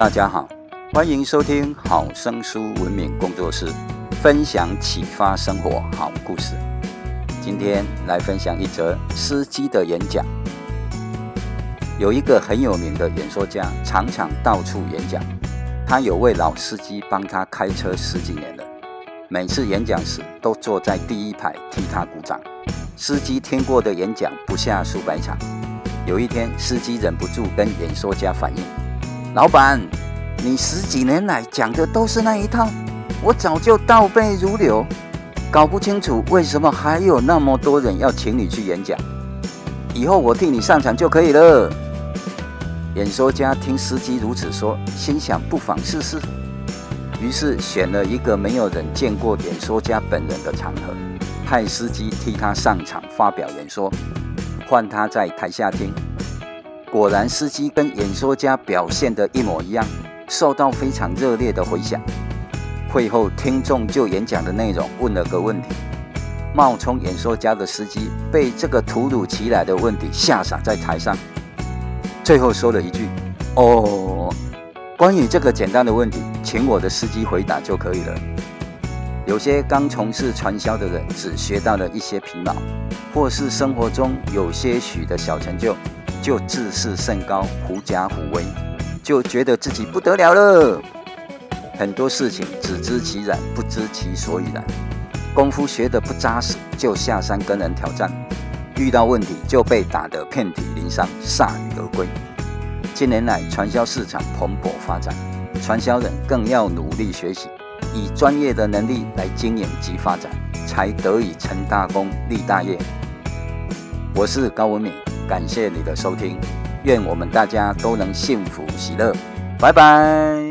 大家好，欢迎收听好声书文明工作室分享启发生活好故事。今天来分享一则司机的演讲。有一个很有名的演说家，常常到处演讲。他有位老司机帮他开车十几年了，每次演讲时都坐在第一排替他鼓掌。司机听过的演讲不下数百场。有一天，司机忍不住跟演说家反映。老板，你十几年来讲的都是那一套，我早就倒背如流，搞不清楚为什么还有那么多人要请你去演讲。以后我替你上场就可以了。演说家听司机如此说，心想不妨试试，于是选了一个没有人见过演说家本人的场合，派司机替他上场发表演说，换他在台下听。果然，司机跟演说家表现的一模一样，受到非常热烈的回响。会后，听众就演讲的内容问了个问题，冒充演说家的司机被这个突如其来的问题吓傻在台上，最后说了一句：“哦，关于这个简单的问题，请我的司机回答就可以了。”有些刚从事传销的人只学到了一些皮毛，或是生活中有些许的小成就。就自视甚高，狐假虎威，就觉得自己不得了了。很多事情只知其然，不知其所以然。功夫学得不扎实，就下山跟人挑战，遇到问题就被打得遍体鳞伤，铩羽而归。近年来，传销市场蓬勃发展，传销人更要努力学习，以专业的能力来经营及发展，才得以成大功、立大业。我是高文敏。感谢你的收听，愿我们大家都能幸福喜乐，拜拜。